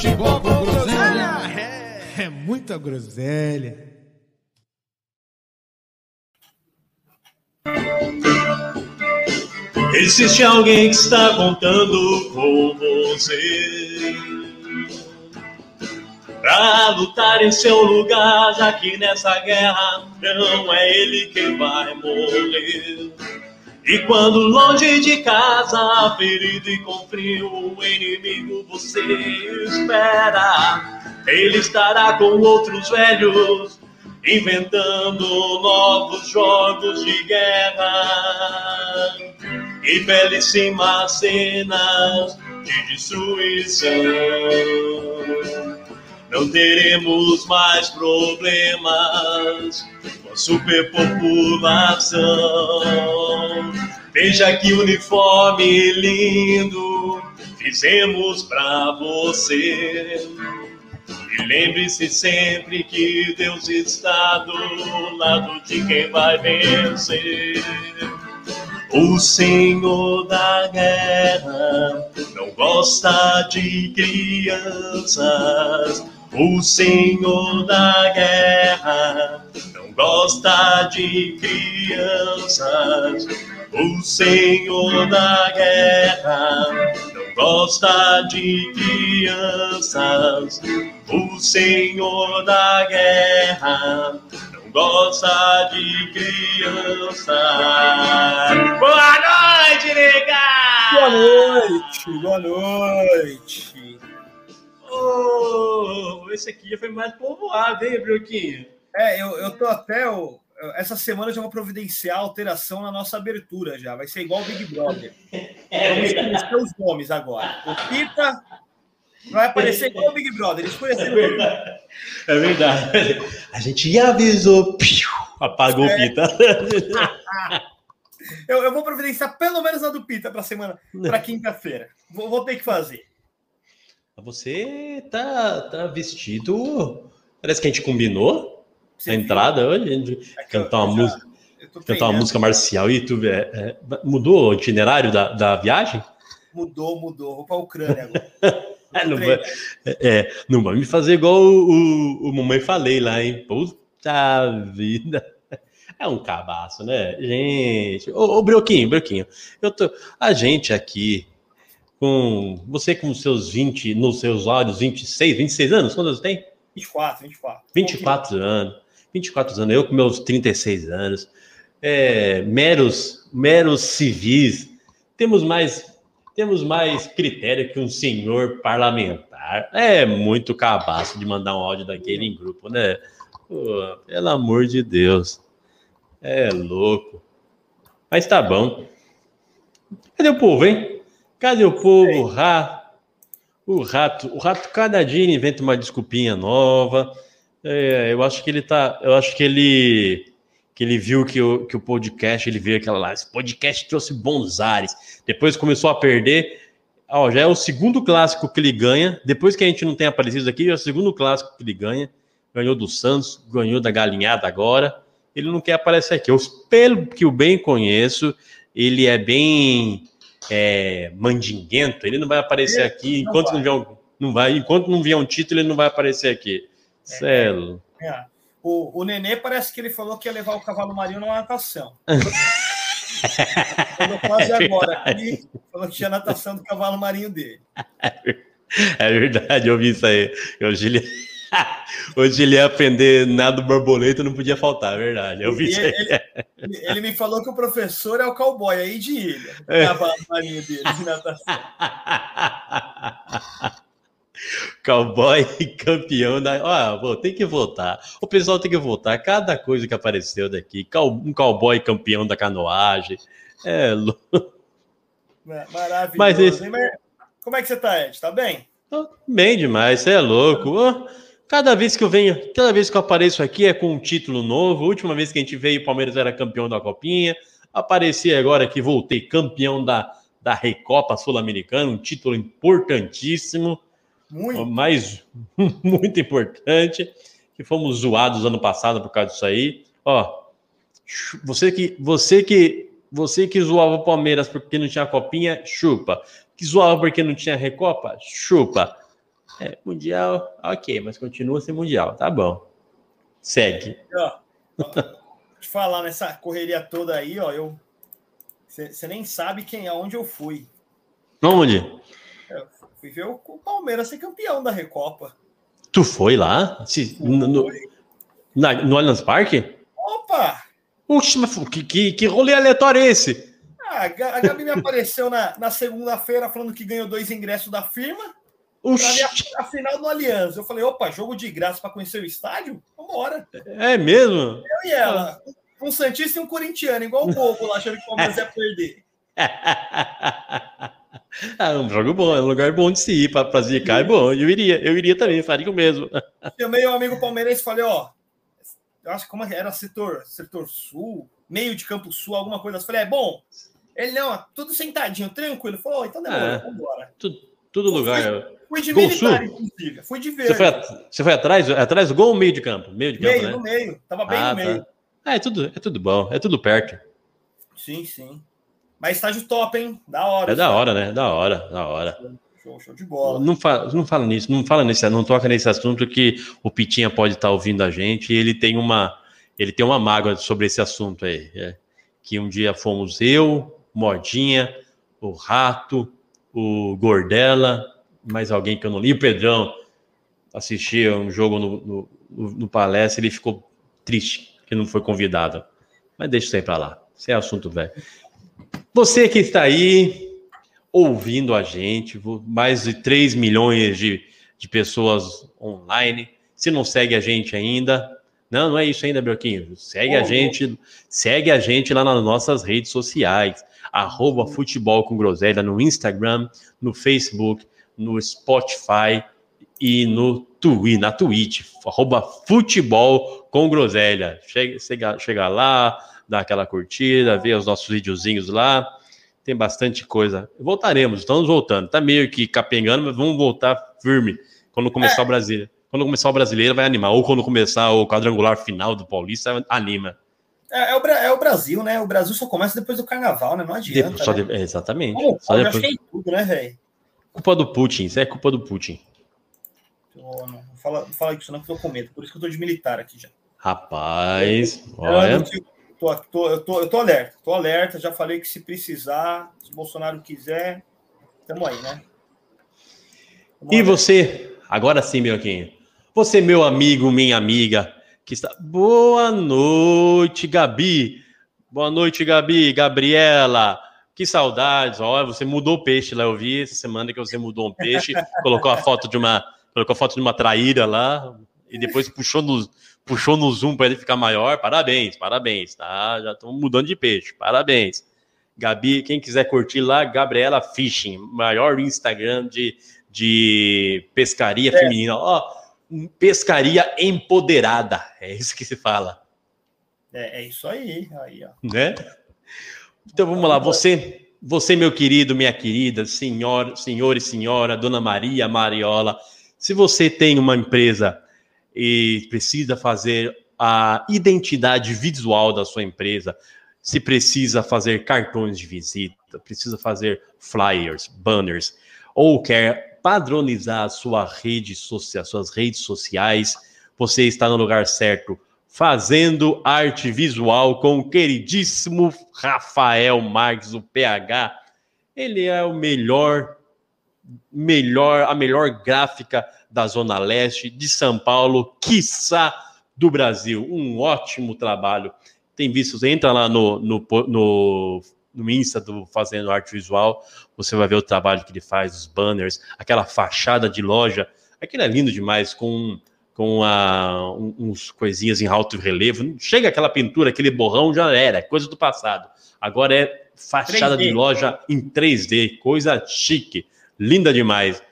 Futebol com groselha. É, é muita groselha. Existe alguém que está contando com você Pra lutar em seu lugar, já que nessa guerra não é ele quem vai morrer. E quando longe de casa, ferido e com frio, o inimigo você espera. Ele estará com outros velhos, inventando novos jogos de guerra. E belíssimas cenas de destruição. Não teremos mais problemas com a superpopulação. Veja que uniforme lindo fizemos pra você. E lembre-se sempre que Deus está do lado de quem vai vencer. O Senhor da guerra não gosta de crianças. O Senhor da guerra não gosta de crianças. O Senhor da guerra não gosta de crianças. O Senhor da guerra não gosta de crianças. Boa noite, nega! Boa noite, boa noite. Oh, esse aqui foi mais povoado, hein, Brioquinho? É, eu, eu tô até. Eu, essa semana eu já vou providenciar alteração na nossa abertura já. Vai ser igual o Big Brother. É Vamos escolher os nomes agora. O Pita vai aparecer igual o Big Brother. Eles É conheceram verdade. É verdade. A gente avisou. Piu, apagou o pita. eu, eu vou providenciar pelo menos a do Pita para semana, para quinta-feira. Vou, vou ter que fazer. Você tá, tá vestido. Parece que a gente combinou Você viu? entrada hoje. A gente É cantar uma já- música. Cantar uma música marcial e tu é, é, mudou o itinerário da, da viagem? Mudou, mudou. Vou para a Ucrânia agora. É, não, vai, é, não vai me fazer igual o, o, o mamãe falei lá, hein? Puta vida. É um cabaço, né? Gente. Ô, ô Brioquinho, Brioquinho, eu tô. A gente aqui, com. Você com os seus 20, nos seus olhos, 26, 26 anos, quantos tem? 24, 24. 24 anos. 24 anos, eu com meus 36 anos. É, meros, meros civis. Temos mais, temos mais critério que um senhor parlamentar. É muito cabaço de mandar um áudio daquele em grupo, né? Pô, pelo amor de Deus. É louco. Mas tá bom. Cadê o povo, hein? Cadê o povo? O rato. O rato, o rato cada dia inventa uma desculpinha nova. É, eu acho que ele tá. Eu acho que ele. Que ele viu que o, que o podcast, ele viu aquela lá. Esse podcast trouxe bons ares. Depois começou a perder. Ó, já é o segundo clássico que ele ganha. Depois que a gente não tem aparecido aqui, já é o segundo clássico que ele ganha. Ganhou do Santos, ganhou da Galinhada agora. Ele não quer aparecer aqui. Eu, pelo que eu bem conheço, ele é bem é, mandinguento. Ele não vai aparecer aqui não enquanto vai. não vier um, não vai. Enquanto não vier um título, ele não vai aparecer aqui. Celo. É. O, o Nenê parece que ele falou que ia levar o cavalo marinho na natação. Falou quase agora aqui, falou que tinha natação do cavalo marinho dele. É verdade, eu vi isso aí. Hoje ele, hoje ele ia aprender nada do borboleta, não podia faltar, é verdade. Eu vi E isso aí. ele, ele- ele me falou que o professor é o cowboy aí de ilha. É. cavalo marinho dele de natação. Cowboy campeão da. Ó, pô, tem que votar. O pessoal tem que votar. Cada coisa que apareceu daqui. Um cowboy campeão da canoagem. É louco. Né? Maravilhoso. Mas esse- Como é que você tá, Ed? Tá bem? Bem demais, você é louco. Ô, cada vez que eu venho, cada vez que eu apareço aqui é com um título novo. A última vez que a gente veio, o Palmeiras era campeão da Copinha. Apareci agora que voltei campeão da, da Recopa Sul-Americana, um título importantíssimo, Muito. mas muito importante, que fomos zoados ano passado por causa disso aí. Ó, você que você que você que zoava o Palmeiras porque não tinha copinha, chupa. Que zoava porque não tinha Recopa, chupa. É, mundial, ok, mas continua sem mundial, tá bom. Segue. Ó, te falar nessa correria toda aí, ó, eu. Você nem sabe quem aonde eu fui. Onde? Fui ver o, o Palmeiras ser campeão da Recopa. Tu foi lá? Se- no, no, na- no Allianz Parque? Opa! Oxe, mas que, que, que rolê aleatório é esse? Ah, a Ga- a Gabi me apareceu na, na segunda-feira falando que ganhou dois ingressos da firma Oxi, a, final do Allianz. Eu falei, opa, jogo de graça para conhecer o estádio? Vambora. é mesmo? Eu e ela. Um Santista e um corintiano, igual o bobo lá, achando que o Palmeiras ia perder. é um jogo bom, é um lugar bom de se ir para zicar, é bom. Eu iria, eu iria também, faria o mesmo. Chamei um amigo palmeirense e falei, ó, eu acho que como era setor, setor sul, meio de campo sul, alguma coisa. assim. falei, é bom. Ele não, ó, tudo sentadinho, tranquilo. Ele falou, ó, então demora, É. vambora. Tudo lugar. Fui de Gol militar, sul? inclusive. Fui de Você verde. foi, at- você foi atrás, atrás do gol ou meio de campo? Meio de campo, meio, né? no meio. Tava bem Ah, no meio. tá. Ah, é tudo, é tudo bom, é tudo perto. Sim, sim. Mas estágio top, hein? Da hora. É da hora, né? Da hora, da hora. Show, show de bola. Não fala, não fala nisso, não fala nesse, não toca nesse assunto que o Pitinha pode estar ouvindo a gente e ele tem uma, ele tem uma mágoa sobre esse assunto aí. é. que um dia fomos eu, Modinha, o Rato, o Gordela, mais alguém que eu não li, o Pedrão, assistia um jogo no, no, no- palestra, ele ficou triste que não foi convidado. Mas deixa isso aí pra lá. Isso é assunto velho. Você que está aí, ouvindo a gente, mais de 3 milhões de, de pessoas online. Se não segue a gente ainda, não, não é isso ainda, Broquinho. Segue a Ô, gente, segue a gente lá nas nossas redes sociais, arroba futebol com groselha no Instagram, no Facebook, no Spotify e no Twi, na Twitch, arroba futebol com groselha. Chega, chega, chega lá, dá aquela curtida, vê os nossos videozinhos lá tem bastante coisa. Voltaremos, estamos voltando. Tá meio que capengando, mas vamos voltar firme quando começar o Brasília. Quando começar o brasileiro, vai animar. Ou quando começar o quadrangular final do Paulista, anima. É, é o, é o Brasil, né? O Brasil só começa depois do carnaval, né? Não adianta. Depois- né? de- é, exatamente. Como Só depois- acho que é tudo, né, velho? Culpa do Putin, isso é culpa do Putin. Não, não fala, não fala isso não, que eu tô com medo. Por isso que eu tô de militar aqui já. Rapaz, Eu, olha. fico- tô, tô, eu, tô, eu tô alerta. Tô alerta, já falei que se precisar, se Bolsonaro quiser, tamo aí, né? Tamo E alerta. você, agora sim, Mioquinho. Você, meu amigo, minha amiga, que está. Boa noite, Gabi. Boa noite, Gabi. Gabriela. Que saudades. Olha, você mudou o peixe lá. Eu vi essa semana que você mudou um peixe, colocou a foto de uma, colocou a foto de uma traíra lá e depois puxou no, puxou no zoom para ele ficar maior. Parabéns, parabéns, tá? Já estamos mudando de peixe. Parabéns. Gabi, quem quiser curtir lá, Gabriela Fishing, maior Instagram de, de pescaria feminina. Ó, pescaria empoderada. É isso que se fala, É, é isso aí. aí ó. né? Então vamos lá, você, você meu querido, minha querida, senhor, senhor e senhora, dona Maria Mariola, se você tem uma empresa e precisa fazer a identidade visual da sua empresa, se precisa fazer cartões de visita, precisa fazer flyers, banners, ou quer padronizar a sua rede social, suas redes sociais, você está no lugar certo, fazendo arte visual com o queridíssimo Rafael Marques, o PH. Ele é o melhor, melhor, a melhor gráfica da Zona Leste de São Paulo, quiçá do Brasil. Um ótimo trabalho. Tem visto, entra lá no, no, no, no Insta do Fazendo Arte Visual, você vai ver o trabalho que ele faz, os banners, aquela fachada de loja. Aquilo é lindo demais, com, com a, um- uns coisinhas em alto relevo. Chega aquela pintura, aquele borrão, já era, é coisa do passado. Agora é fachada 3D. de loja em 3D, coisa chique, linda demais.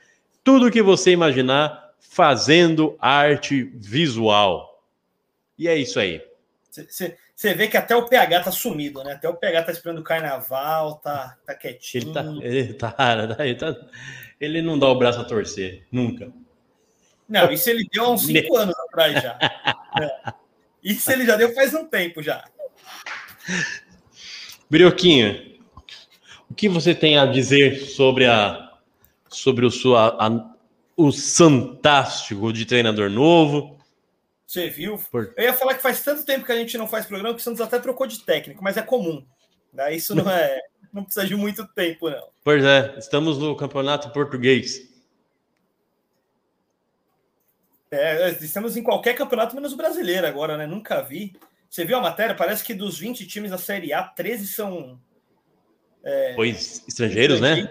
tudo que você imaginar fazendo arte visual. E é isso aí. Você vê que até o PH tá sumido, né? Até o PH tá esperando o carnaval, tá, tá quietinho. Ele, tá, ele, tá, ele, tá, ele não dá o braço a torcer, nunca. Não, isso ele deu há uns cinco anos atrás já. É. Isso ele já deu faz um tempo já. Brioquinha, o que você tem a dizer sobre a sobre o sua a, o fantástico de treinador novo? Você viu? Por... Eu ia falar que faz tanto tempo que a gente não faz programa que o Santos até trocou de técnico, mas é comum. Né? Isso não é, não precisa de muito tempo, não. Pois é, estamos no campeonato português. É, estamos em qualquer campeonato menos o brasileiro agora, né? Nunca vi. Você viu a matéria? Parece que dos 20 times da Série A, 13 são. É, pois, estrangeiros, né?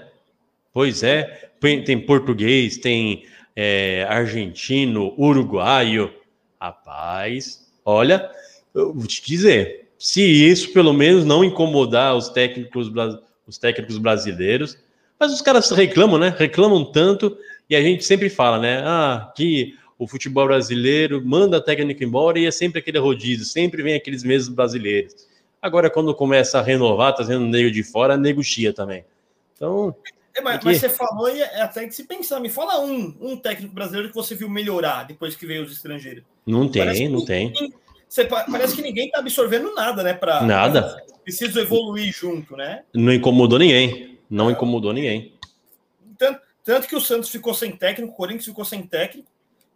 Pois é. Tem português, tem é, argentino, uruguaio. Rapaz, olha, eu vou te dizer, se isso pelo menos não incomodar os técnicos, os técnicos brasileiros, mas os caras reclamam, né? Reclamam tanto e a gente sempre fala, né? Ah, que o futebol brasileiro manda a técnica embora e é sempre aquele rodízio, sempre vem aqueles mesmos brasileiros. Agora, quando começa a renovar, trazendo tá nego de fora, negocia também. Então. É, mas, mas, você falou e é até que se pensar, me fala um, um técnico brasileiro que você viu melhorar depois que veio os estrangeiros. Não tem, não tem. Você, parece que ninguém está absorvendo nada, né? Pra, nada. Pra, preciso evoluir junto, né? Não incomodou ninguém. Não incomodou ninguém. Tanto, tanto que o Santos ficou sem técnico, o Corinthians ficou sem técnico.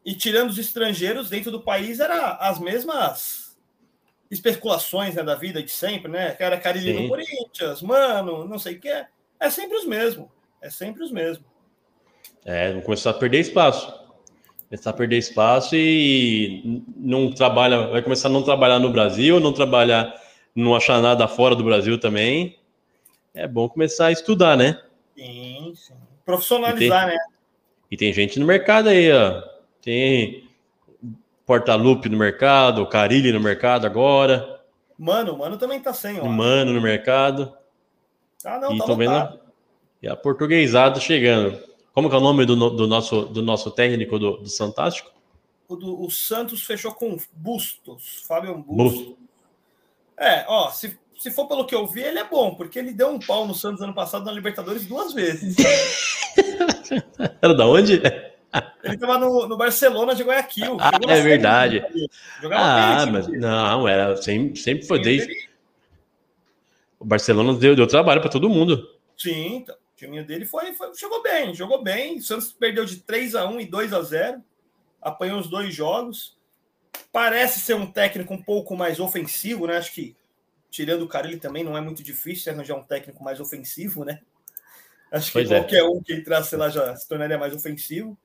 E tirando os estrangeiros dentro do país, era as mesmas especulações né, da vida de sempre, né? Era Carilho no Corinthians, mano, não sei o que. É, é sempre os mesmos. É sempre os mesmos. É, vão começar a perder espaço. Começar a perder espaço e não trabalha, vai começar a não trabalhar no Brasil, não trabalhar, não achar nada fora do Brasil também. É bom começar a estudar, né? Sim, sim. Profissionalizar, e tem, né? E tem gente no mercado aí, ó tem Portalupe no mercado, Carilli no mercado agora. Mano, mano também tá sem, ó. Mano no mercado. Ah, não, e tá vendo E a portuguesada chegando. Como que é o nome do, do nosso, do nosso técnico do, do Fantástico? O, do, o Santos fechou com Bustos, Fábio Bustos. Bustos. É, ó, se, se for pelo que eu vi, ele é bom, porque ele deu um pau no Santos ano passado na Libertadores duas vezes. Era da onde? Ele estava no, no, Barcelona de Guayaquil. Ah, é verdade. ah, mas não, era sempre, sempre foi desde. O Barcelona deu, deu trabalho para todo mundo. Sim, então, o time dele foi, foi, jogou bem, jogou bem. O Santos perdeu de 3 a 1 e 2 a 0 apanhou os dois jogos. Parece ser um técnico um pouco mais ofensivo, né? Acho que, tirando o cara, ele também não é muito difícil arranjar um técnico mais ofensivo, né? Acho que pois é. qualquer é. um que entrasse lá já se tornaria mais ofensivo.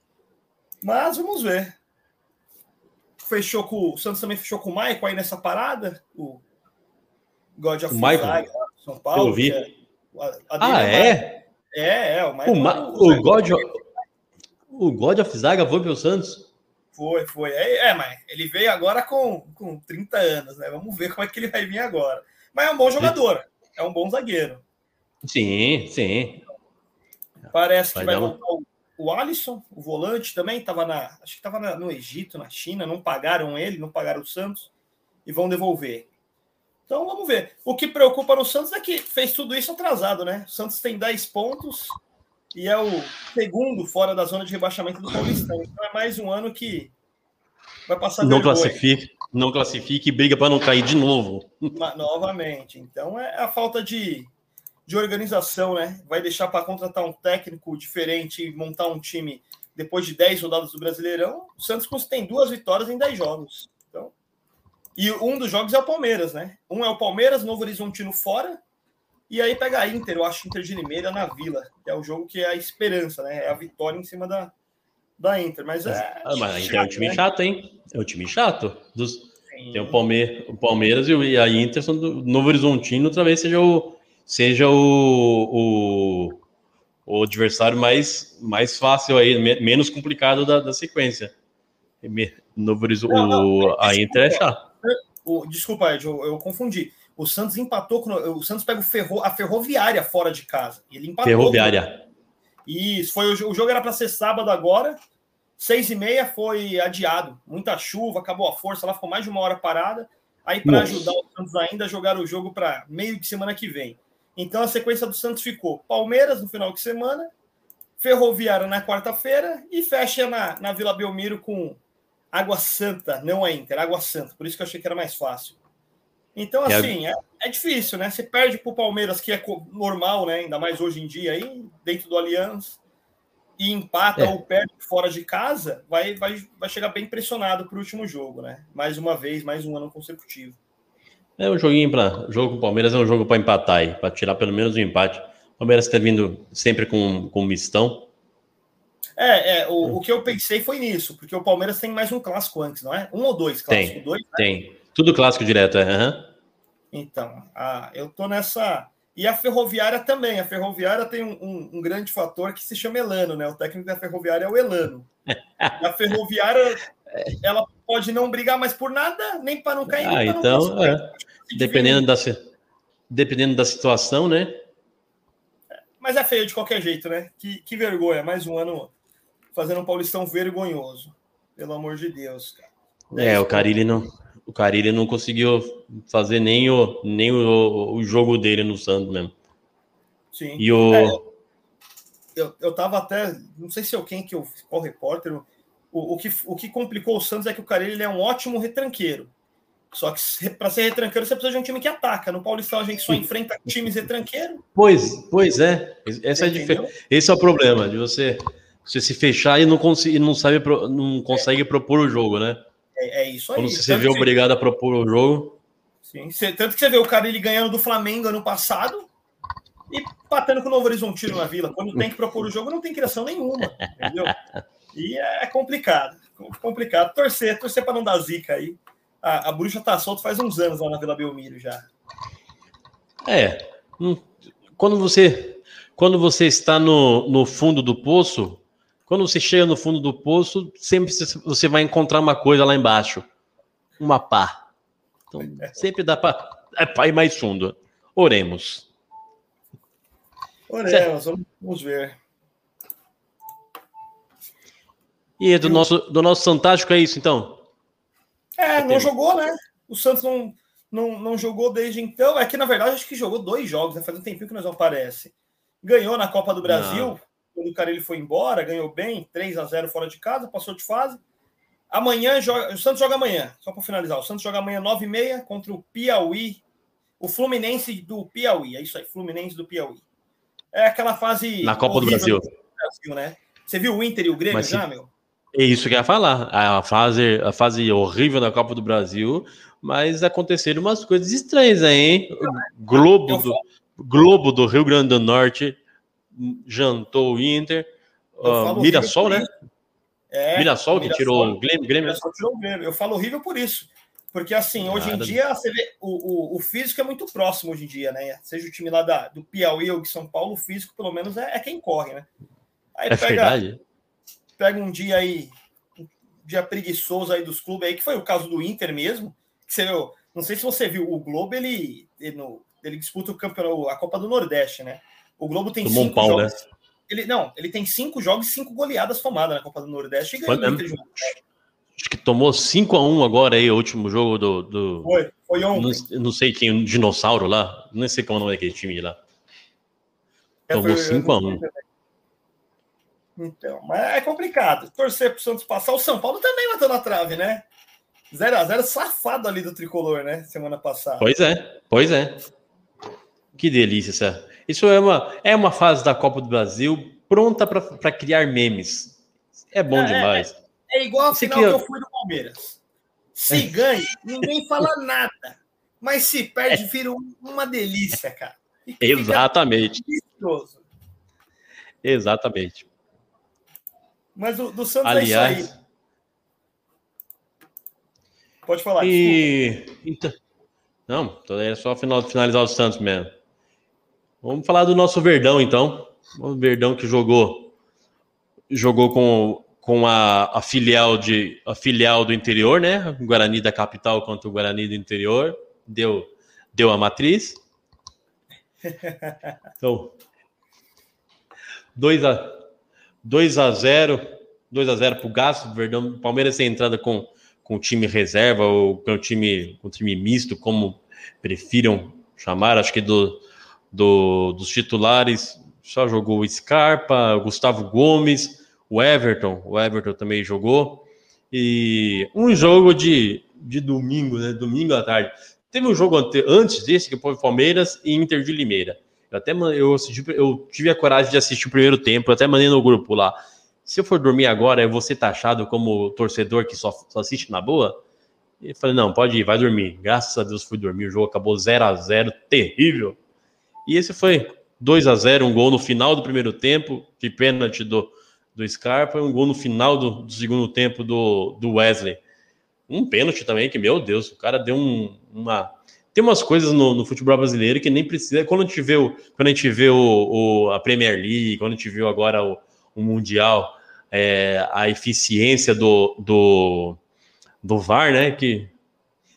Mas vamos ver. Fechou com o Santos também fechou com o Maicon aí nessa parada. O God of Michael, São Paulo. Eu vi. É, ah, é? É, é. O, Michael, o, Ma o, God of, o God of Zaga foi pro Santos? Foi, foi. É, é, mas ele veio agora com, com 30 anos, né? Vamos ver como é que ele vai vir agora. Mas é um bom jogador, é um bom zagueiro. Sim, sim. Parece que vai, vai voltar o o Alisson, o volante, também estava na. Acho que estava no Egito, na China, não pagaram ele, não pagaram o Santos e vão devolver. Então vamos ver. O que preocupa no Santos é que fez tudo isso atrasado, né? O Santos tem 10 pontos e é o segundo fora da zona de rebaixamento do Paulistão. Então é mais um ano que vai passar Não classifique, não classifique e briga para não cair de novo. Novamente. Então é a falta de de organização, né? Vai deixar para contratar um técnico diferente e montar um time depois de 10 rodadas do Brasileirão. O Santos tem duas vitórias em 10 jogos. E um dos jogos é o Palmeiras, né? Um é o Palmeiras, Novo Horizontino fora. E aí pega a Inter, eu acho Inter de Limeira na Vila, que é o jogo que é a esperança, né? É a vitória em cima da, da Inter. Mas é. Ah, mas a Inter é um time né? chato, hein? É um time chato. Dos... Tem o Palmeiras, o Palmeiras e a Inter são do Novo Horizontino, talvez seja o seja o, o, o adversário mais, mais fácil aí, menos complicado da, da sequência. Novo não, a Inter é chato. Desculpa, Ed, eu, eu, confundi. O Santos empatou com. O Santos pega o ferro, a ferroviária fora de casa. E ele empatou. Ferroviária. Isso, foi o, o jogo era para ser sábado agora, seis e meia foi adiado, muita chuva, acabou a força, lá ficou mais de uma hora parada. Aí para ajudar o Santos ainda jogar o jogo para meio de semana que vem. Então a sequência do Santos ficou Palmeiras no final de semana, Ferroviária na quarta-feira e fecha na, na Vila Belmiro com Água Santa, não a Inter, Água Santa. Por isso que eu achei que era mais fácil. Então, assim, é, é difícil, né? Você perde para o Palmeiras, que é normal, né? Ainda mais hoje em dia aí, dentro do Allianz, e empata é. ou perde fora de casa, vai, vai, vai chegar bem pressionado para o último jogo, né? Mais uma vez, mais um ano consecutivo. É um joguinho para. jogo com o Palmeiras é um jogo para empatar aí, para tirar pelo menos um empate. O Palmeiras está vindo sempre com, com mistão. É, é o, o, que eu pensei foi nisso, porque o Palmeiras tem mais um clássico antes, não é? Um ou dois clássicos? Tem, dois, né? tem. Tudo clássico direto, é. Uhum. Então, a, eu tô nessa. E a Ferroviária também. A Ferroviária tem um, um, um, grande fator que se chama Elano, né? O técnico da Ferroviária é o Elano. a Ferroviária, ela pode não brigar mais por nada, nem para não cair. Ah, então, é. dependendo, da, dependendo da situação, né? Mas é feio de qualquer jeito, né? Que, que vergonha. Mais um ano fazendo um Paulistão vergonhoso. Pelo amor de Deus, cara. É, o Carilli não, o Carilli não conseguiu fazer nem o, nem o, o jogo dele no Santos mesmo. Sim. E o... É, eu, eu tava até, não sei se eu quem que eu, qual repórter, o, o, que, o que complicou o Santos é que o Carilli é um ótimo retranqueiro. Só que para ser retranqueiro você precisa de um time que ataca. No Paulistão a gente só enfrenta times retranqueiros. Pois, pois é. Essa é. Esse é o problema de você, você se fechar e não, conseguir, não, sabe, não consegue é. propor o jogo, né? É, é isso aí. Quando você se vê obrigado a propor o jogo. Sim, tanto que você vê o cara ele ganhando do Flamengo ano passado e batendo com o Novo Horizontino na Vila. Quando tem que propor o jogo, não tem criação nenhuma. Entendeu? E é complicado. Complicado. Torcer, torcer para não dar zica aí a, a bruxa tá solta faz uns anos lá na Vila Belmiro já. É. Hum, quando você quando você está no, no fundo do poço, quando você chega no fundo do poço, sempre você vai encontrar uma coisa lá embaixo. Uma pá. Então, sempre dá para é ir mais fundo. Oremos. Oremos, vamos ver. E do nosso, do nosso Fantástico é isso, então? É, não jogou, né? O Santos não, não, não jogou desde então. É que, na verdade, acho que jogou dois jogos, né? Faz um tempinho que nós não aparece. Ganhou na Copa do Brasil, não. Quando o cara ele foi embora, ganhou bem, 3 a 0 fora de casa, passou de fase. Amanhã joga. O Santos joga amanhã, só para finalizar. O Santos joga amanhã 9h30 contra o Piauí. O Fluminense do Piauí. É isso aí, Fluminense do Piauí. É aquela fase. Na Copa do Brasil. do Brasil. né? Você viu o Inter e o Grêmio Mas, já, meu? É isso que eu ia falar. A fase, a fase horrível da Copa do Brasil, mas aconteceram umas coisas estranhas aí, hein? Globo do, Globo do Rio Grande do Norte jantou o Inter. Uh, Mirassol, né? É, Mirassol que tirou o Grêmio. Grêmio. tirou o Grêmio. Eu falo horrível por isso. Porque, assim, hoje Nada. em dia, você vê, o, o, o, físico é muito próximo hoje em dia, né? Seja o time lá da, do Piauí ou de São Paulo, o físico, pelo menos, é, é quem corre, né? Aí é pega, verdade pega um dia aí, um dia preguiçoso aí dos clubes aí, que foi o caso do Inter mesmo, que você viu, não sei se você viu, o Globo, ele, ele, no, ele disputa o campeonato, a Copa do Nordeste, né? O Globo tem Tomou cinco um pau, jogos. Né? Ele, não, ele tem cinco jogos e cinco goleadas tomadas na Copa do Nordeste e ganhou o Inter Acho que tomou 5 a 1 agora aí, o último jogo do. do... Foi, foi ontem. Não, não sei quem, um dinossauro lá. Não sei qual é o nome daquele time lá. É, tomou 5 a 1 então, mas é complicado. Torcer para o Santos passar. O São Paulo também bateu na trave, né? 0x0 safado ali do tricolor, né? Semana passada. Pois é, pois é. Que delícia essa. Isso é uma, é uma fase da Copa do Brasil pronta para criar memes. É bom é, é demais. É, é igual a final que eu fui do Palmeiras. Se ganha, ninguém fala nada. Mas se perde, é. vira uma delícia, cara. Exatamente. Exatamente. Mas do, do Santos Aliás, é isso aí. Pode falar. E... Então... Não, é só final, finalizar o Santos mesmo. Vamos falar do nosso Verdão, então. O Verdão que jogou jogou com, com a, a, filial de a filial do interior, né? Guarani da capital contra o Guarani do interior. Deu, deu a matriz. Então, 2 a 2 a 0 2 a 0 para o Gasto, Verdão, Palmeiras tem entrada com, com time reserva ou com time, com time misto, como prefiram chamar, acho que do, do, dos titulares só jogou o Scarpa, Gustavo Gomes, o Everton, o Everton também jogou, e um jogo de, de domingo, né, domingo à tarde. Teve um jogo ante, antes desse, que foi Palmeiras e Inter de Limeira. Eu até eu, assisti, eu tive a coragem de assistir o primeiro tempo, até mandei no grupo lá. Se eu for dormir agora, eu vou ser taxado como torcedor que só, só assiste na boa? E falei, não, pode ir, vai dormir. Graças a Deus fui dormir. O jogo acabou 0 a 0 terrível. E esse foi 2 a 0 um gol no final do primeiro tempo, de pênalti do, do Scarpa, um gol no final do, do, segundo tempo do, do Wesley. Um pênalti também, que, meu Deus, o cara deu um, uma. Tem umas coisas no, no, futebol brasileiro que nem precisa. Quando a gente vê, o, quando a, gente vê o, o a Premier League, quando a gente viu agora o, o Mundial, é, a eficiência do, do, do VAR, né? Que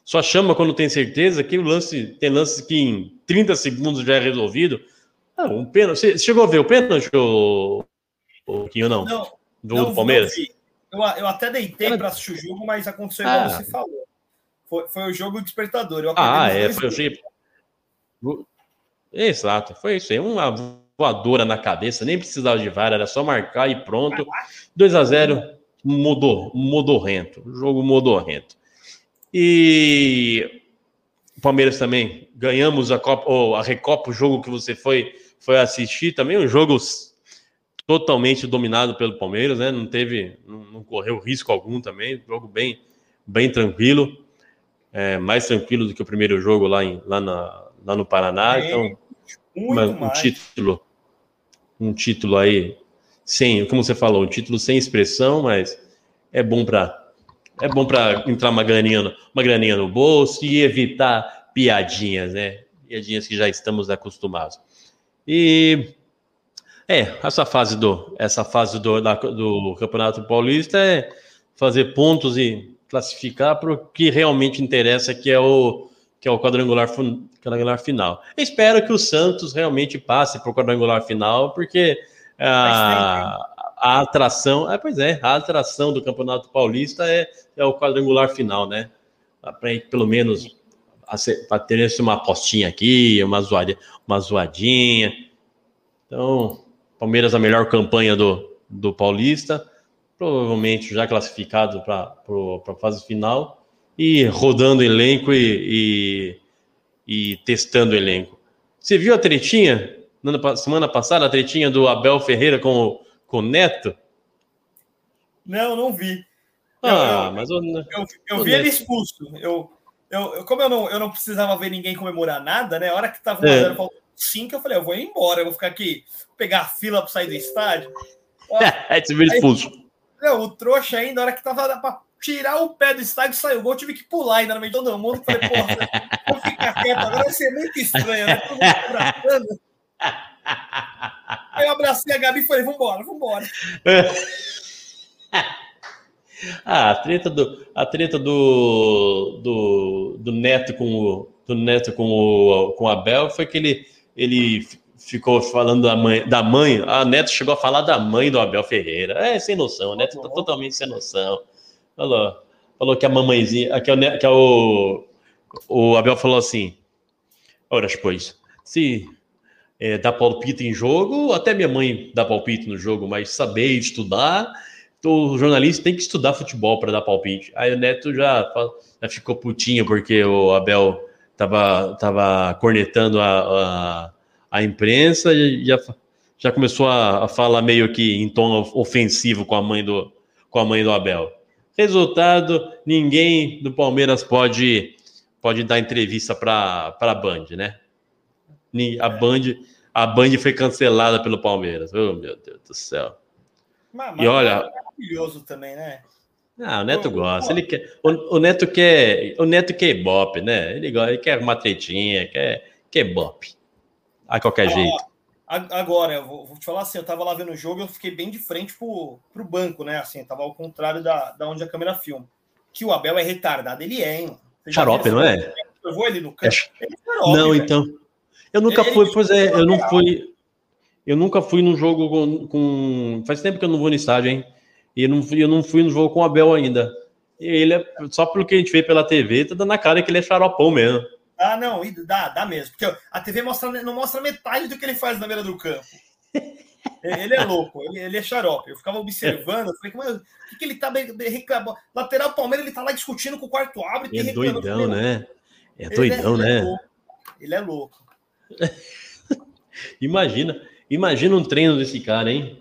só chama quando tem certeza que o lance tem lances que em 30 segundos já é resolvido. Ah, um pênalti. Você chegou a ver o pênalti, ou, ou não? Não. Do, não, Palmeiras? Não eu, eu até deitei para assistir o jogo, mas aconteceu igual ah. você falou. Foi, foi o jogo despertador. Ah, é, foi o jeito. Exato, foi isso aí. Uma voadora na cabeça, nem precisava de VAR, era só marcar e pronto. 2 a 0 mudou, modorrento, jogo modorrento. E o Palmeiras também. Ganhamos a Copa, ou a Recopa, o jogo que você foi foi assistir. Também, um jogo totalmente dominado pelo Palmeiras, né? Não teve, não, não correu risco algum também, jogo bem, bem tranquilo, é, mais tranquilo do que o primeiro jogo lá, em, lá, na, lá no Paraná. É, então, uma, um título, um título aí sem, como você falou, um título sem expressão, mas é bom para é bom para entrar uma graninha, uma graninha no bolso e evitar piadinhas, né? Piadinhas que já estamos acostumados. E é, essa fase do essa fase do, da, do Campeonato Paulista é fazer pontos e classificar para o que realmente interessa, que é o que é o quadrangular, quadrangular final. Eu espero que o Santos realmente passe para o quadrangular final, porque a, a atração, é, pois é, a atração do Campeonato Paulista é, é o quadrangular final, né? Para pelo menos para ter uma apostinha aqui, uma zoadinha, uma zoadinha. Então, Palmeiras a melhor campanha do, do Paulista, provavelmente já classificado para a fase final e rodando elenco e, e, e testando elenco. Você viu a tretinha na semana passada, a tretinha do Abel Ferreira com o, com o Neto? Não, não vi. Ah, eu, mas eu, eu, eu vi ele expulso. Eu, eu, como eu não, eu não precisava ver ninguém comemorar nada, né? A hora que tava é. faltando cinco, eu falei, eu vou ir embora, eu vou ficar aqui, pegar a fila para sair do estádio. É, você viu expulso. Não, o trouxa ainda, a hora que tava para tirar o pé do estádio, saiu o gol, eu tive que pular ainda no meio de todo mundo. Falei, porra, vou ficar quieto, agora vai ser muito estranho, né? Todo mundo abraçando. Aí eu abracei a Gabi e falei, vambora, vambora. Ah, a treta do, a treta do, do, do Neto com o do Neto com o, com Abel foi que ele, ele ficou falando da mãe, da mãe. A Neto chegou a falar da mãe do Abel Ferreira. É sem noção, o Neto tá totalmente sem noção. Falou, falou que a mamãezinha, que, é o, que é o, o Abel falou assim: Ora, pois, se é, dá palpite em jogo, até minha mãe dá palpite no jogo, mas saber estudar, o jornalista tem que estudar futebol para dar palpite. Aí o Neto já, já ficou putinho porque o Abel tava, tava cornetando a, a, a imprensa e já, já começou a, a falar meio que em tom ofensivo com a mãe do, com a mãe do Abel. Resultado: ninguém do Palmeiras pode, pode dar entrevista para a Band, né? A Band, a Band foi cancelada pelo Palmeiras. Oh, meu Deus do céu. Mas, mas e olha, é maravilhoso também, né? Ah, o Neto gosta. Ele quer, o, o, Neto quer, o Neto quer bop, né? Ele gosta, ele quer uma tretinha, quer, quer bop. A qualquer ah, jeito. Agora, eu vou, vou, te falar assim, eu tava lá vendo o jogo, eu fiquei bem de frente pro, pro banco, né? Assim, tava ao contrário da, da onde a câmera filma. Que o Abel é retardado, ele é, hein? Xarope, não é? Eu vou ali no. É... Ele é xarope, não, velho. então. Eu nunca ele, fui, pois é, eu não fui. eu nunca fui num jogo com, com, Faz tempo que eu não vou no estádio, hein? E eu não, fui, eu não fui no jogo com o Abel ainda. E ele, é, só pelo que a gente vê pela TV, tá dando a cara que ele é xaropão mesmo. Ah, não, dá, dá mesmo. Porque a TV mostra, não mostra metade do que ele faz na beira do campo. Ele é louco, ele, ele é xarope. Eu ficava observando, eu falei, mas o que, que ele tá reclamando? Lateral Palmeiras, ele tá lá discutindo com o quarto árbitro. É doidão, né? É doidão, ele é, né? Ele é louco. Ele é louco. imagina, imagina um treino desse cara, hein?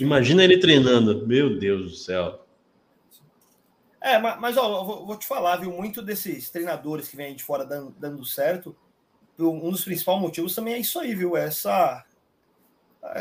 Imagina ele treinando. Meu Deus do céu. É, mas, ó, vou, vou, te falar, viu? Muito desses treinadores que vêm de fora dando, dando certo, um dos principais motivos também é isso aí, viu? Essa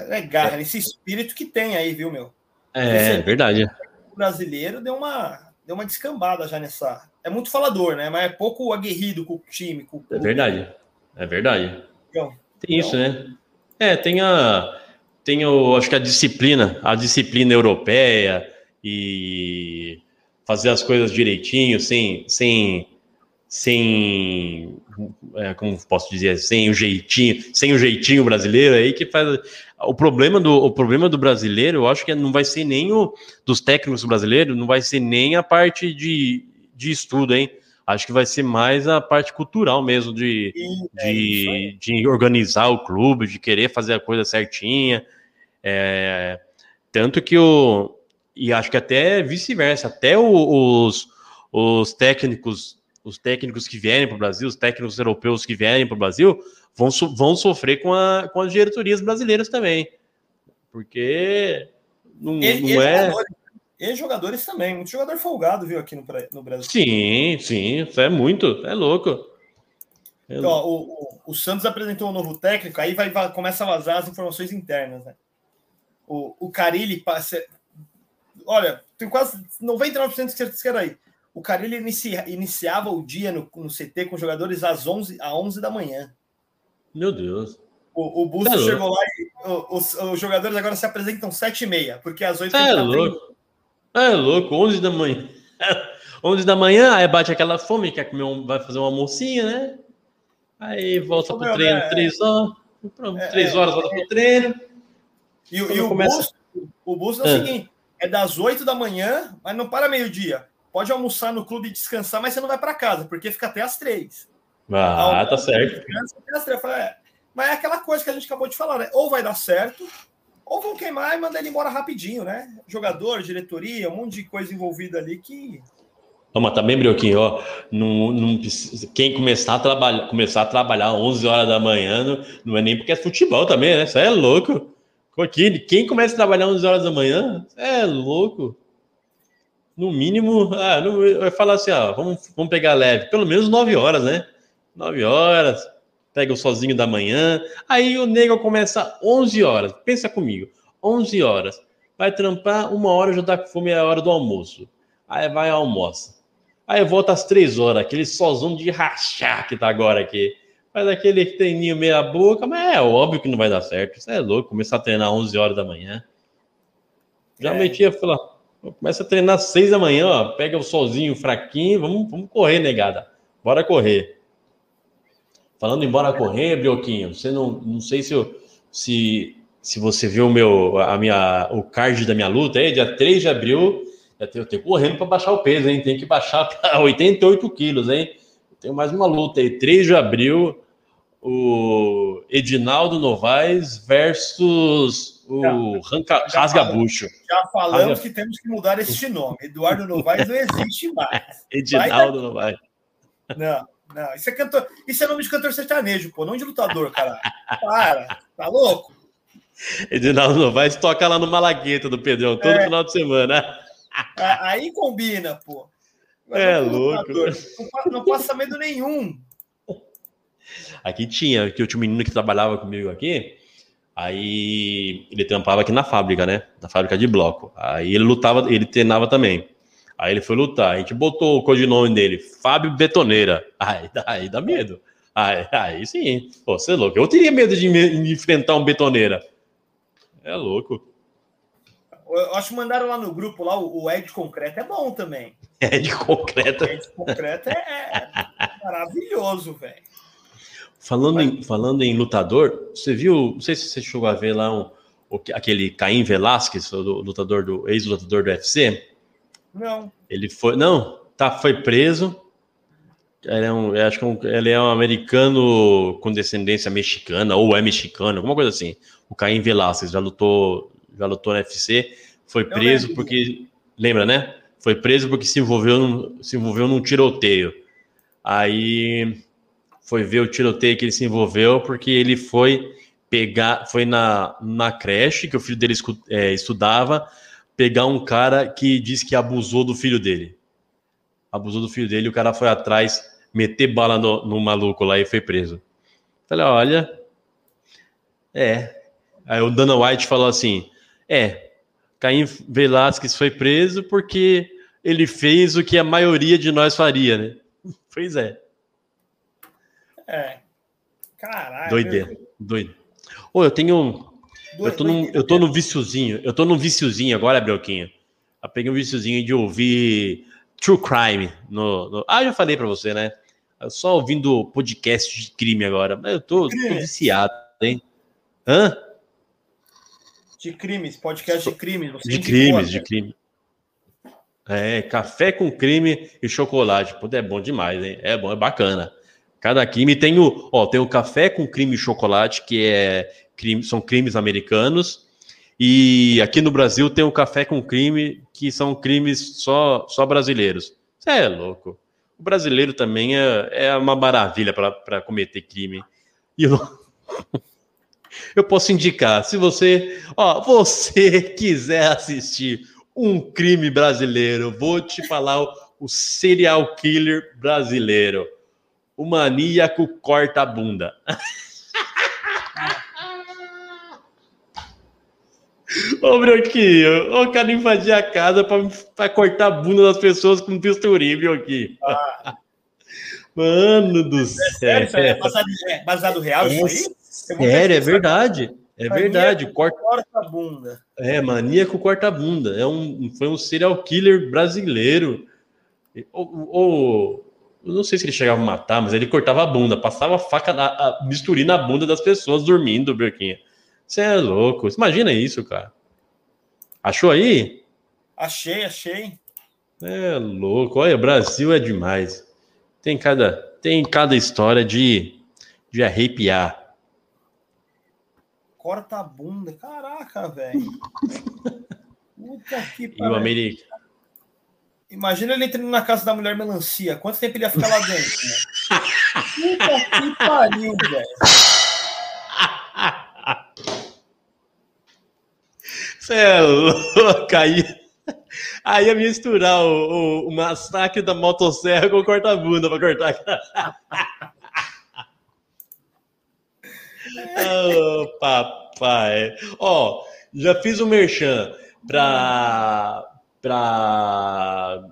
é garra, é. esse espírito que tem aí, viu, meu? É, esse, verdade. O brasileiro deu uma, deu uma descambada já nessa. É muito falador, né? Mas é pouco aguerrido com o time. Com, com é verdade. É verdade. Então, tem isso, então... né? É, tem a. Tem o, acho que a disciplina, a disciplina europeia e fazer as coisas direitinho, sem, sem, sem, é, como posso dizer, sem o jeitinho, sem o jeitinho brasileiro aí que faz o problema do o problema do brasileiro, eu acho que não vai ser nem o dos técnicos brasileiros, não vai ser nem a parte de, de estudo, hein? Acho que vai ser mais a parte cultural mesmo de, Sim, é de, de organizar o clube, de querer fazer a coisa certinha. É, tanto que o, e acho que até vice-versa, até os, os técnicos, os técnicos que vierem para o Brasil, os técnicos europeus que vierem para o Brasil, vão, vão sofrer com, a, com as diretorias brasileiras também. Porque não, e, não é. Jogadores, e jogadores também, muito jogador folgado, viu, aqui no, no Brasil. Sim, sim, isso é muito, é louco. É então, ó, o, o, o, Santos apresentou um novo técnico, aí vai, vai, começa a vazar as informações internas, né? O, o Carilli passa, olha, tem quase 99% de certeza que era aí. O Carilli inicia, iniciava o dia no, no, CT com jogadores às 11, às 11 da manhã. Meu Deus. O, o Busto é chegou lá e os, os, jogadores agora se apresentam às 7h30, porque às 8 É louco. É louco, 11 da manhã. 11 da manhã, aí bate aquela fome, quer comer um, vai fazer uma mocinha, né? Aí volta pro treino, é, 3 horas. 3 é, horas volta pro treino. E, e o, começa... Busto, o Busto é o seguinte: é das 8 da manhã, mas não para meio-dia. Pode almoçar no clube e descansar, mas você não vai para casa, porque fica até as 3. Ah, tá certo. Descansa até as 3. Falei, é. Mas é aquela coisa que a gente acabou de falar, né? Ou vai dar certo, ou vão queimar e mandar ele embora rapidinho, né? Jogador, diretoria, um monte de coisa envolvida ali que. Não, mas também, Brioquinho, ó, não, não quem começar a, trabalhar, começar a trabalhar 11 horas da manhã não, não é nem porque é futebol também, né? Isso é louco. Quem, quem começa a trabalhar 11 horas da manhã, é louco. No mínimo, ah, não, vai falar assim, ó, vamos, vamos pegar leve, pelo menos 9 horas, né? 9 horas, pega o sozinho da manhã, aí o nego começa 11 horas, pensa comigo, 11 horas, vai trampar, uma hora já dá fome, é a hora do almoço, aí vai almoça, aí volta às 3 horas, aquele sozão de rachar que tá agora aqui, faz aquele treininho meia boca, mas é óbvio que não vai dar certo. Isso é louco, começar a treinar 11 horas da manhã. Já é. metia, falou, começa a treinar às 6 da manhã, ó, pega o solzinho fraquinho, vamos, vamos correr, negada. Bora correr. Falando em bora correr, Brioquinho, você não, não sei se, eu, se, se você viu o meu, a minha, o card da minha luta aí, dia 3 de abril, eu tenho correndo para baixar o peso, hein? Tem que baixar para 88 quilos, hein? Tem mais uma luta aí, 3 de abril, o Edinaldo Novaes versus o Ranca, já Rasgabucho. Já falamos Rasga... que temos que mudar este nome. Eduardo Novaes não existe mais. Edinaldo Novaes. Não, não. Isso é, cantor... Isso é nome de cantor sertanejo, pô, não de lutador, cara. Para, tá louco? Edinaldo Novaes toca lá no Malagueta do Pedrão todo é. final de semana. Aí combina, pô. É louco. Não, não passa medo nenhum. Aqui tinha, que eu tinha um menino que trabalhava comigo aqui, aí ele trampava aqui na fábrica, né? Na fábrica de bloco. Aí ele lutava, ele treinava também. Aí ele foi lutar, a gente botou o codinome dele, Fábio Betoneira. Aí, aí dá medo. Aí, aí sim, Pô, você é louco. Eu teria medo de, me, de enfrentar um betoneira. É louco. Eu acho que mandaram lá no grupo lá o, Ed Concreto é bom também. Ed Concreto. Ed Concreto é, é maravilhoso, velho. Falando em, falando em lutador, você viu, não sei se você chegou a ver lá um, o que- aquele Caim Velasquez, o do- lutador do ex-lutador do UFC. Não. Ele foi, não, tá, foi preso. Ele é um, acho que é um- ele é um americano com descendência mexicana ou é mexicano, alguma coisa assim. O Caim Velasquez já lutou, já lutou no UFC, foi preso lembro. porque lembra, né? Foi preso porque se envolveu num, se envolveu num tiroteio. Aí foi ver o tiroteio que ele se envolveu porque ele foi pegar, foi na, na creche que o filho dele escu- é, estudava, pegar um cara que disse que abusou do filho dele. Abusou do filho dele, o cara foi atrás, meter bala no, no maluco lá e foi preso. Falei, olha, é. Aí o Dana White falou assim: é, Caim Velasquez foi preso porque ele fez o que a maioria de nós faria, né? Pois é. É. Caralho. Doideira, doido. Ô, eu tenho. Eu tô, num, eu tô no viciozinho. Eu tô no viciozinho agora, Brioquinho. Eu peguei um viciozinho de ouvir True Crime. No, no- Ah, já falei pra você, né? Eu só ouvindo podcast de crime agora. Mas eu tô, tô viciado, hein? Hã? De crimes, podcast de crimes. De crimes, de crime. É, café com crime e chocolate. Pô, é bom demais, hein? É bom, é bacana. Cada crime tem o, ó, tem o café com crime e chocolate, que é crime, são crimes americanos. E aqui no Brasil tem o café com crime, que são crimes só, só brasileiros. Você é louco. O brasileiro também é, é uma maravilha para cometer crime. E eu, eu posso indicar, se você, ó, você quiser assistir um crime brasileiro, vou te falar o, o serial killer brasileiro. O maníaco corta a bunda. Ô, Broquinho, o cara invadir a casa pra, pra cortar a bunda das pessoas com bisturi, Broquinho. Mano do céu. Sério, isso é baseado, é baseado real isso aí? Sério, é verdade. É verdade. Corta, Corta a bunda. é, maníaco corta-bunda. É um, foi um serial killer brasileiro. Ou, ou- eu não sei se ele chegava a matar, mas ele cortava a bunda, passava a faca, na, a bisturi na bunda das pessoas dormindo, Berquinha. Você é louco. Imagina isso, cara. Achou aí? Achei, achei. É louco. Olha, Brasil é demais. Tem cada, tem cada história de, de arrepiar. Corta a bunda. Caraca, velho. Puta que E o pariu. americano. Imagina ele entrando na casa da mulher melancia. Quanto tempo ele ia ficar lá dentro? Né? Puta que pariu, velho. Você é louco. Aí, aí ia misturar o, o- o massacre da motosserra com o corta-bunda pra cortar. Ô, papai. Ó, já fiz o merchan pra. Pra.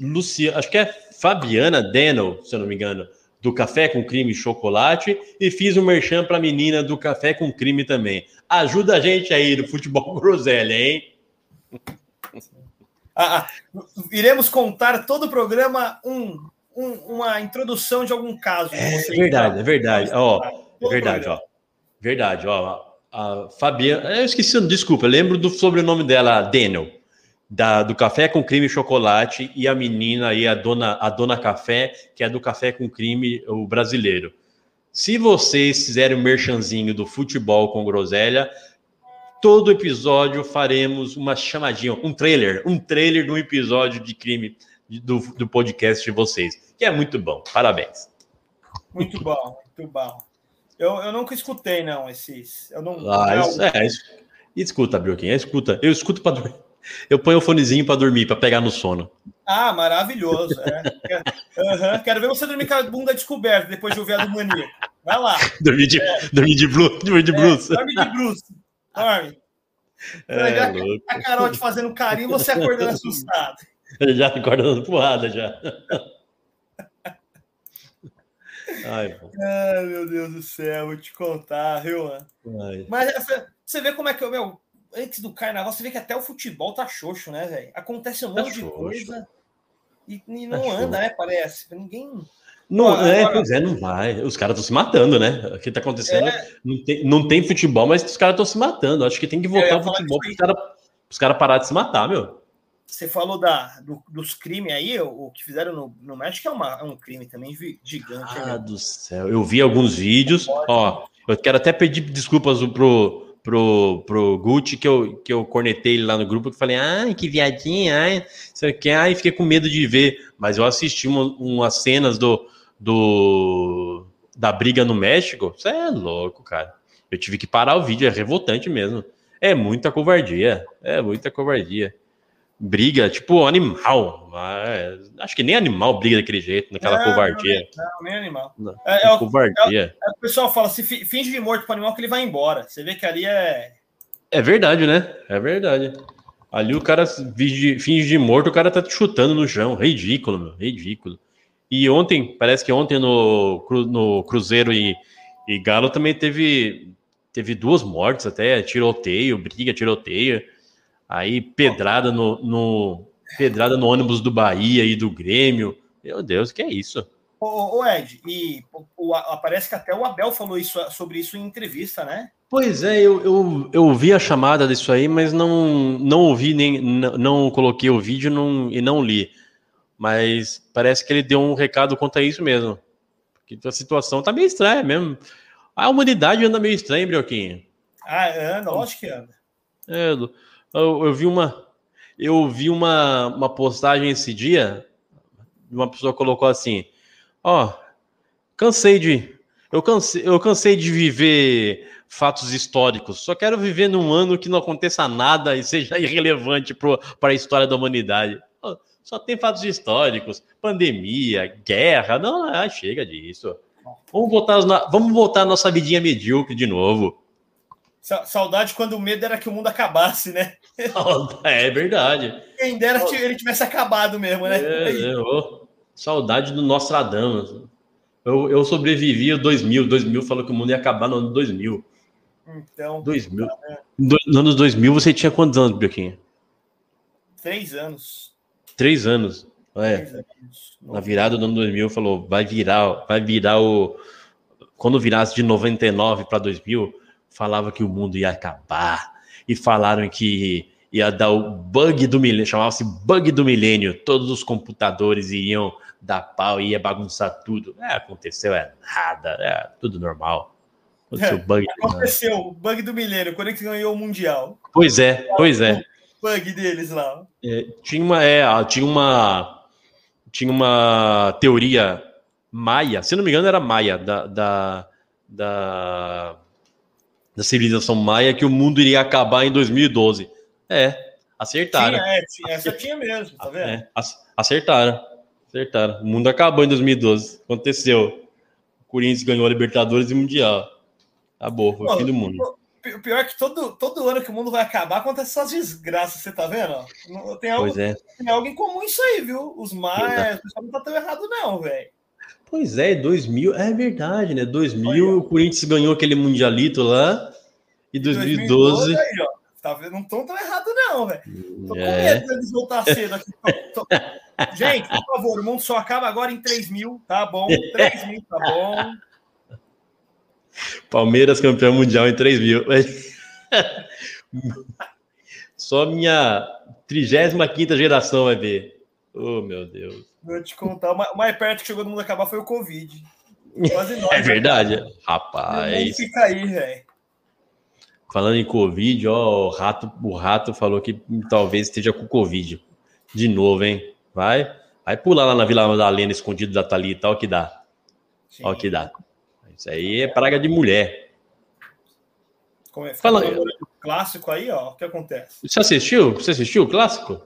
Luciana, acho que é Fabiana Deno, se eu não me engano, do Café com Crime e Chocolate, e fiz o merchan pra menina do Café com Crime também. Ajuda a gente aí do Futebol Groselha, hein? Ah, ah, iremos contar todo o programa um, um- uma introdução de algum caso. É verdade, é verdade. Ó, é verdade, ó. Verdade, ó. A Fabiana, eu esqueci, desculpa, eu lembro do sobrenome dela, Daniel, da, do Café com Crime e Chocolate, e a menina aí, a dona, a dona Café, que é do Café com Crime, o brasileiro. Se vocês fizerem o merchanzinho do futebol com groselha, todo episódio faremos uma chamadinha, um trailer, um trailer de um episódio de crime do, do podcast de vocês, que é muito bom. Parabéns. Muito bom, muito bom. Eu, eu nunca escutei, não, esses. Eu não. Ah, não, é, isso. Escuta, Brioquinha, escuta. Eu escuto para dormir. Eu ponho o fonezinho para dormir, para pegar no sono. Ah, maravilhoso. É. Aham, Quero ver você dormir com a bunda descoberta depois de ouvir a do maníaco. Vai lá. Dormir de, dormir de blues. Dormir de. É, dorme de Bruce. Dorme. É, louco. A Carol te fazendo carinho, você acordando assustado. Já acorda dando porrada já. Ai. Ai, meu Deus do céu, vou te contar, viu? Ai. Mas você vê como é que, meu, antes do carnaval, você vê que até o futebol tá xoxo, né, velho? Acontece um Tá monte de xoxo. coisa e, e Tá não xoxo. anda, né? Parece. Ninguém. Não, Agora- é, pois é, não vai. Os caras estão se matando, né? O que tá acontecendo? É. Não, tem, não tem futebol, mas os caras estão se matando. Acho que tem que voltar o futebol para os caras cara parar de se matar, meu. Você falou da, do- dos crimes aí, o, o que fizeram no, no México é, uma- é um crime também gigante. né, Ah, meu? do céu. Eu vi alguns vídeos. Ó, eu quero até pedir desculpas pro, pro, pro Gucci, que eu, que eu cornetei ele lá no grupo, que falei, ai, que viadinha, ai, sei que, ai, fiquei com medo de ver. Mas eu assisti uma- umas cenas do, do da briga no México. Você é louco, cara. Eu tive que parar o vídeo, é revoltante mesmo. É muita covardia. É muita covardia. Briga, tipo, animal. Mas, acho que nem animal briga daquele jeito, naquela Não, covardia. Não, nem animal. Não, É, é covardia. é o pessoal fala, se fi- finge de morto pro animal que ele vai embora. Você vê que ali é. É verdade, né? É verdade. Ali o cara finge de morto, o cara tá te chutando no chão. Ridículo, meu. Ridículo. E ontem, parece que ontem no, no Cruzeiro e, e Galo também teve, teve duas mortes até, tiroteio, briga, tiroteio. Aí pedrada no, no- pedrada no ônibus do Bahia e do Grêmio. Meu Deus, que é isso? Ô, Ed, e o, o- parece que até o Abel falou isso, sobre isso em entrevista, né? Pois é, eu, eu, eu vi a chamada disso aí, mas não, não ouvi nem não, não coloquei o vídeo não, e não li. Mas parece que ele deu um recado quanto a isso mesmo. Porque a situação tá meio estranha mesmo. A humanidade anda meio estranha, Brioquinha. Ah, anda, lógico que anda. É, eu, eu- vi uma eu vi uma, uma postagem esse dia, uma pessoa colocou assim: "Ó, cansei de eu cansei, eu cansei de viver fatos históricos. Só quero viver num ano que não aconteça nada e seja irrelevante para a história da humanidade. Só tem fatos históricos, pandemia, guerra. Não, ah, chega disso. Vamos voltar, vamos voltar à nossa vidinha medíocre de novo. Sa- Saudade quando o medo era que o mundo acabasse, né? É verdade. Quem dera que ele tivesse acabado mesmo, né? É, é, saudade do Nostradamus. Eu, eu sobrevivi ao 2000. 2000 falou que o mundo ia acabar no ano 2000. Então, 2000. Do, no ano 2000 você tinha quantos anos, Bioquinha? três anos. Três anos. É, Três anos. na virada do ano 2000 falou, vai virar, vai virar o... Quando virasse de 99 para 2000, falava que o mundo ia acabar. E falaram que ia dar o bug do milênio, chamava-se bug do milênio. Todos os computadores iriam dar pau e ia bagunçar tudo. É, aconteceu é nada, é tudo normal. Aconteceu É, bug. Aconteceu, o bug do milênio, quando eles ganhou o Mundial. Pois é, pois é. Bug deles lá. É, tinha uma, é, ah, tinha uma, tinha uma teoria maia, se não me engano era maia da, da, da, da civilização maia que o mundo iria acabar em 2012. É, acertaram. Tinha, é, tinha, essa tinha mesmo, tá vendo? É, ac- acertaram, acertaram. O mundo acabou em 2012. Aconteceu. O Corinthians ganhou a Libertadores e Mundial. Acabou, foi o fim do mundo. O pior é que todo, todo ano que o mundo vai acabar acontece essas desgraças, você tá vendo? Tem algo, é. tem algo em comum isso aí, viu? Os maias, o pessoal não tá tão errado, não, velho. Pois é, 2000, é verdade, né? 2000 o Corinthians ganhou aquele mundialito lá e 2012 aí, ó. Tá vendo? Não tão tão errado, não, velho. Tô com É. medo deles voltar cedo aqui. Tô- tô- Gente, por favor, o mundo só acaba agora em 3 mil, tá bom? 3 mil, tá bom? Palmeiras campeão mundial em 3 mil. Só minha 35 geração vai ver. Oh, meu Deus. Vou te contar. O mais- perto que chegou do mundo acabar foi o Covid. Quase nós. É verdade? Mundo Rapaz, fica aí, velho. falando em Covid, ó, o rato, o rato falou que talvez esteja com Covid. De novo, hein? Vai, vai pular lá na Vila Madalena, escondido da Thalita, ó que dá. Ó o que dá. Isso aí é praga de mulher. Como é? Fala- clássico aí, ó. O que acontece? Você assistiu? Você assistiu o clássico?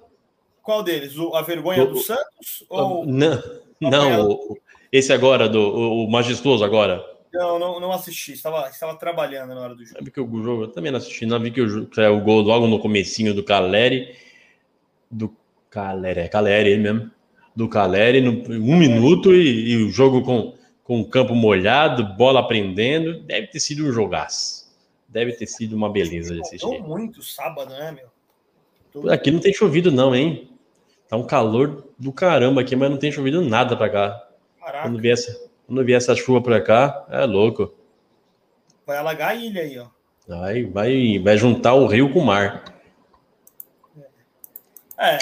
Qual deles? O- a vergonha O- do Santos? Ou. Não, não o- esse agora, do, o, majestoso agora. Não, não, não assisti. Estava, estava trabalhando na hora do jogo. Sabe que o jogo, eu também não assisti, não vi que o, que é o gol logo no comecinho do Caleri, do Caleri, é Caleri mesmo, do Caleri, no, um minuto e, e o jogo com, com o campo molhado, bola prendendo, deve ter sido um jogaço. Deve ter sido uma beleza de assistir. muito sábado, né, meu? Aqui não tem chovido não, hein? Tá um calor do caramba aqui, mas não tem chovido nada pra cá. Caraca, Quando vier, essa, quando vier essa chuva pra cá, é louco. vai alagar a ilha aí, ó. Vai, vai, vai juntar o rio com o mar. É.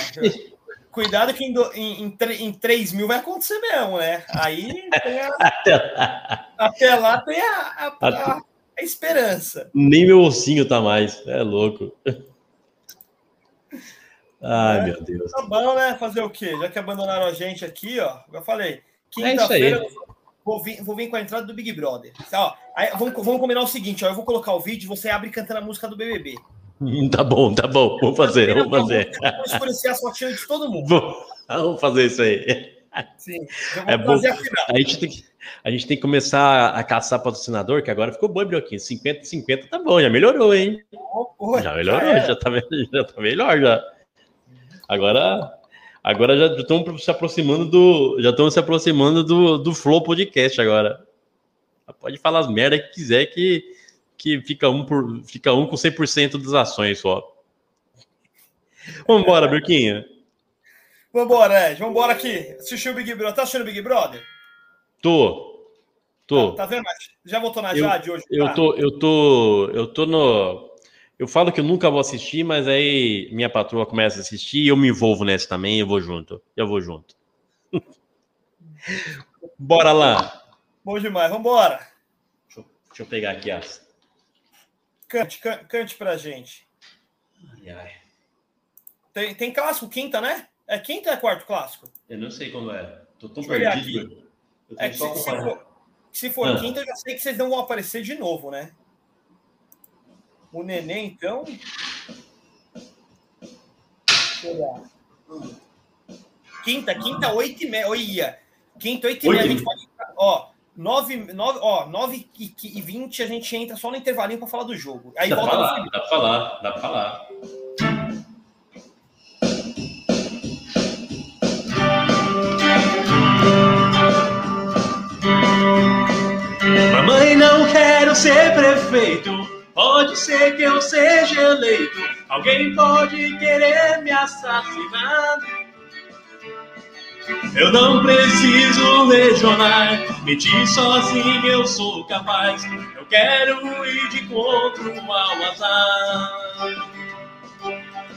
Cuidado que em, do- em, em, em 3 mil vai acontecer mesmo, né? Aí tem a- até lá tem a, a- a- a esperança. Nem meu ossinho tá mais. É louco. Ai, É. meu Deus. Tá bom, né? Fazer o quê? Já que abandonaram a gente aqui, ó. Eu falei. É. Quinta-feira vou vir, vou vir com a entrada do Big Brother. Ó, aí, vamos, vamos combinar o seguinte, ó. Eu vou colocar o vídeo e você abre cantando a música do BBB. Hum, Tá bom, tá bom. Vamos fazer, vamos fazer. Vou escurecer as fotinhas de todo mundo. Vamos vamos fazer isso aí. Sim. Eu vou É bom. a. A gente tem que, a gente tem que começar a caçar patrocinador, que agora ficou bom, Brioquinho. 50 50 tá bom, já melhorou, hein? Pô, Já melhorou, era. já tá, já tá melhor já. Agora, agora já estamos se aproximando do, já estamos se aproximando do, do Flow Podcast agora. Pode falar as merda que quiser que, que fica um por, fica um com 100% das ações só. Vamos embora, Brioquinho. Vambora, Ed. Vambora aqui. Assistiu o Big Brother. Tá assistindo o Big Brother? Tô. Tô. Tá, tá vendo? Já votou na Eu- Jade hoje? Eu Tá. tô, eu tô, eu tô no. Eu falo que eu nunca vou assistir, mas aí minha patroa começa a assistir e eu me envolvo nessa também, eu vou junto. Eu vou junto. Bora lá. Bom demais. Vambora. Deixa eu, deixa eu pegar aqui as. Cante, can- cante pra gente. Ai, ai. Tem, tem clássico quinta, né? É quinta ou é quarto clássico? Eu não sei como é. Tô tão perdido. Eu É que se, se for, se for Ah. quinta, eu já sei que vocês não vão aparecer de novo, né? O neném, então. Quinta, quinta, oito e meia. Olha. Quinta, oito e meia. A gente pode. Ó, nove, nove, ó, nove e, e vinte a gente entra só no intervalinho pra falar do jogo. Aí Dá pra volta no falar, dá pra falar, dá pra falar. Mamãe, não quero ser prefeito. Pode ser que eu seja eleito. Alguém pode querer me assassinar. Eu não preciso lesionar. Mentir sozinho eu sou capaz. Eu quero ir de encontro ao azar.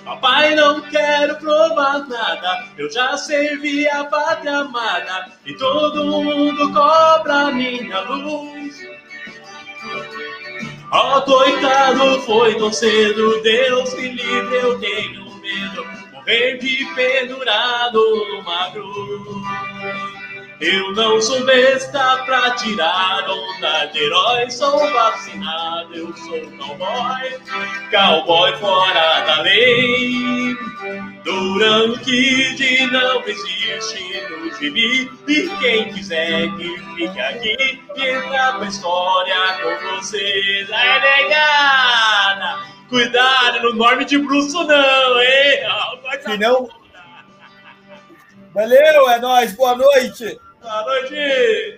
Papai, não quero provar nada. Eu já servi a pátria amada. E todo mundo cobra minha luz. Ó, coitado, foi tão cedo. Deus me livre, eu tenho medo. Morrer de pendurado numa cruz. Eu não sou besta pra tirar onda de herói. Sou vacinado, eu sou cowboy. Cowboy fora da lei. Duran Kid não existe no gibi. E quem quiser que fique aqui e entrar pra história com vocês. Aí, negada! Cuidado, não dorme de bruxo, não, hein? Se não-. Valeu, é nóis. Boa noite. Boa noite!